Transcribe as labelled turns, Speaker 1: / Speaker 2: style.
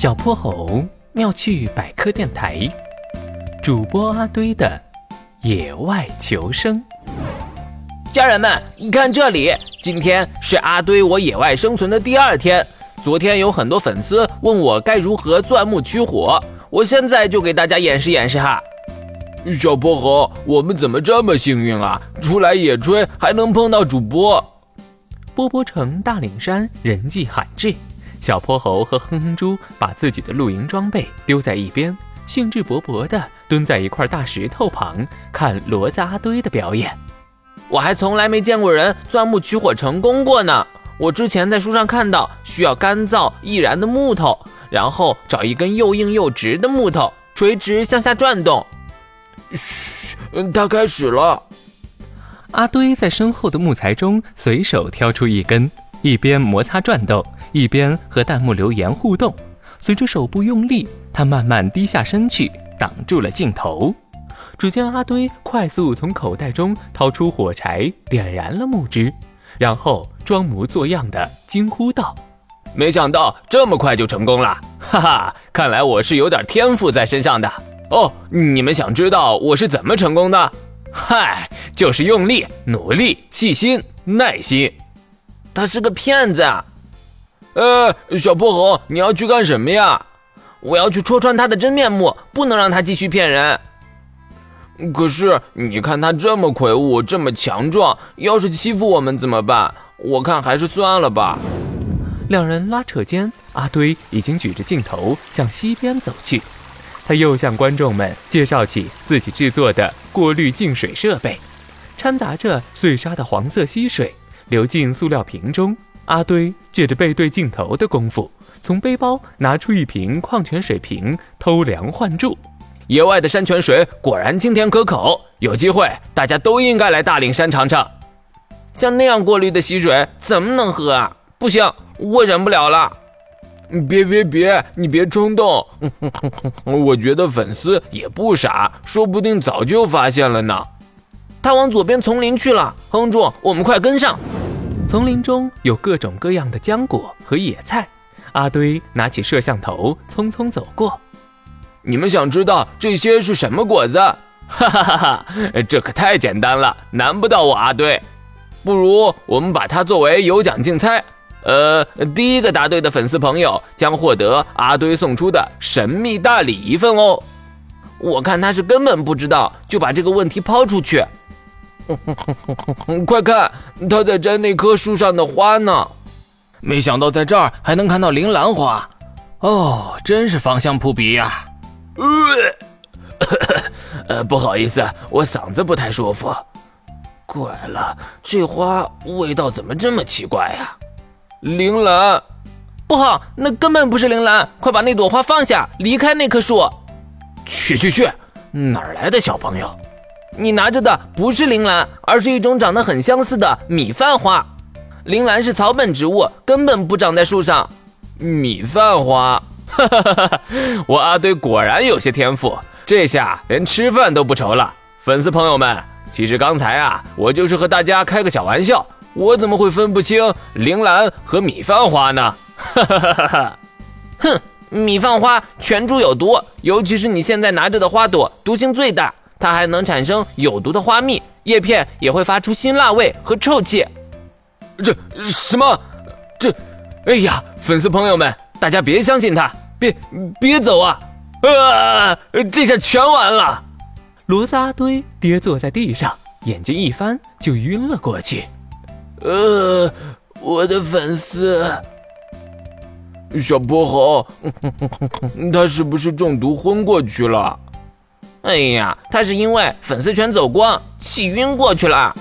Speaker 1: 小泼猴妙趣百科电台，主播阿堆的野外求生。
Speaker 2: 家人们，你看这里，今天是阿堆我野外生存的第二天。昨天有很多粉丝问我该如何钻木取火，我现在就给大家演示演示哈。
Speaker 3: 小泼猴，我们怎么这么幸运啊？出来野炊还能碰到主播。
Speaker 1: 波波城大岭山人迹罕至，小泼猴和哼哼猪把自己的露营装备丢在一边，兴致勃勃地蹲在一块大石头旁看骡子阿堆的表演。
Speaker 2: 我还从来没见过人钻木取火成功过呢。我之前在书上看到，需要干燥易燃的木头，然后找一根又硬又直的木头，垂直向下转动。
Speaker 3: 嘘，它开始了。
Speaker 1: 阿堆在身后的木材中随手挑出一根，一边摩擦转动，一边和弹幕留言互动。随着手部用力，他慢慢低下身去，挡住了镜头。只见阿堆快速从口袋中掏出火柴，点燃了木枝，然后装模作样的惊呼道：“
Speaker 2: 没想到这么快就成功了！哈哈，看来我是有点天赋在身上的哦。你们想知道我是怎么成功的？嗨，就是用力、努力、细心、耐心。他是个骗子啊！
Speaker 3: 呃，小泼猴，你要去干什么呀？
Speaker 2: 我要去戳穿他的真面目，不能让他继续骗人。”
Speaker 3: 可是你看他这么魁梧，这么强壮，要是欺负我们怎么办？我看还是算了吧。
Speaker 1: 两人拉扯间，阿堆已经举着镜头向西边走去。他又向观众们介绍起自己制作的过滤净水设备，掺杂着碎沙的黄色溪水流进塑料瓶中。阿堆借着背对镜头的功夫，从背包拿出一瓶矿泉水瓶，偷梁换柱。
Speaker 2: 野外的山泉水果然清甜可口，有机会大家都应该来大岭山尝尝。像那样过滤的溪水怎么能喝啊？不行，我忍不了了。
Speaker 3: 别别别，你别冲动。我觉得粉丝也不傻，说不定早就发现了呢。
Speaker 2: 他往左边丛林去了，哼住，我们快跟上。
Speaker 1: 丛林中有各种各样的浆果和野菜，阿堆拿起摄像头，匆匆走过。
Speaker 3: 你们想知道这些是什么果子？
Speaker 2: 哈哈哈哈！这可太简单了，难不倒我阿堆。不如我们把它作为有奖竞猜。呃，第一个答对的粉丝朋友将获得阿堆送出的神秘大礼一份哦。我看他是根本不知道，就把这个问题抛出去。
Speaker 3: 快看，他在摘那棵树上的花呢。
Speaker 2: 没想到在这儿还能看到铃兰花，哦，真是芳香扑鼻呀。
Speaker 3: 呃，呃，不好意思，我嗓子不太舒服。
Speaker 2: 怪了，这花味道怎么这么奇怪呀？
Speaker 3: 铃兰，
Speaker 2: 不好，那根本不是铃兰！快把那朵花放下，离开那棵树。
Speaker 3: 去去去，哪儿来的小朋友？
Speaker 2: 你拿着的不是铃兰，而是一种长得很相似的米饭花。铃兰是草本植物，根本不长在树上。
Speaker 3: 米饭花。哈哈哈哈
Speaker 2: 我阿堆果然有些天赋，这下连吃饭都不愁了。粉丝朋友们，其实刚才啊，我就是和大家开个小玩笑，我怎么会分不清铃兰和米饭花呢？哈哈哈哈！哼，米饭花全株有毒，尤其是你现在拿着的花朵，毒性最大，它还能产生有毒的花蜜，叶片也会发出辛辣味和臭气。
Speaker 3: 这什么？这，哎呀，粉丝朋友们！大家别相信他，别别走啊！啊，这下全完了！
Speaker 1: 骡子阿堆跌坐在地上，眼睛一翻就晕了过去。
Speaker 3: 呃，我的粉丝，小泼猴，他是不是中毒昏过去了？
Speaker 2: 哎呀，他是因为粉丝全走光，气晕过去了。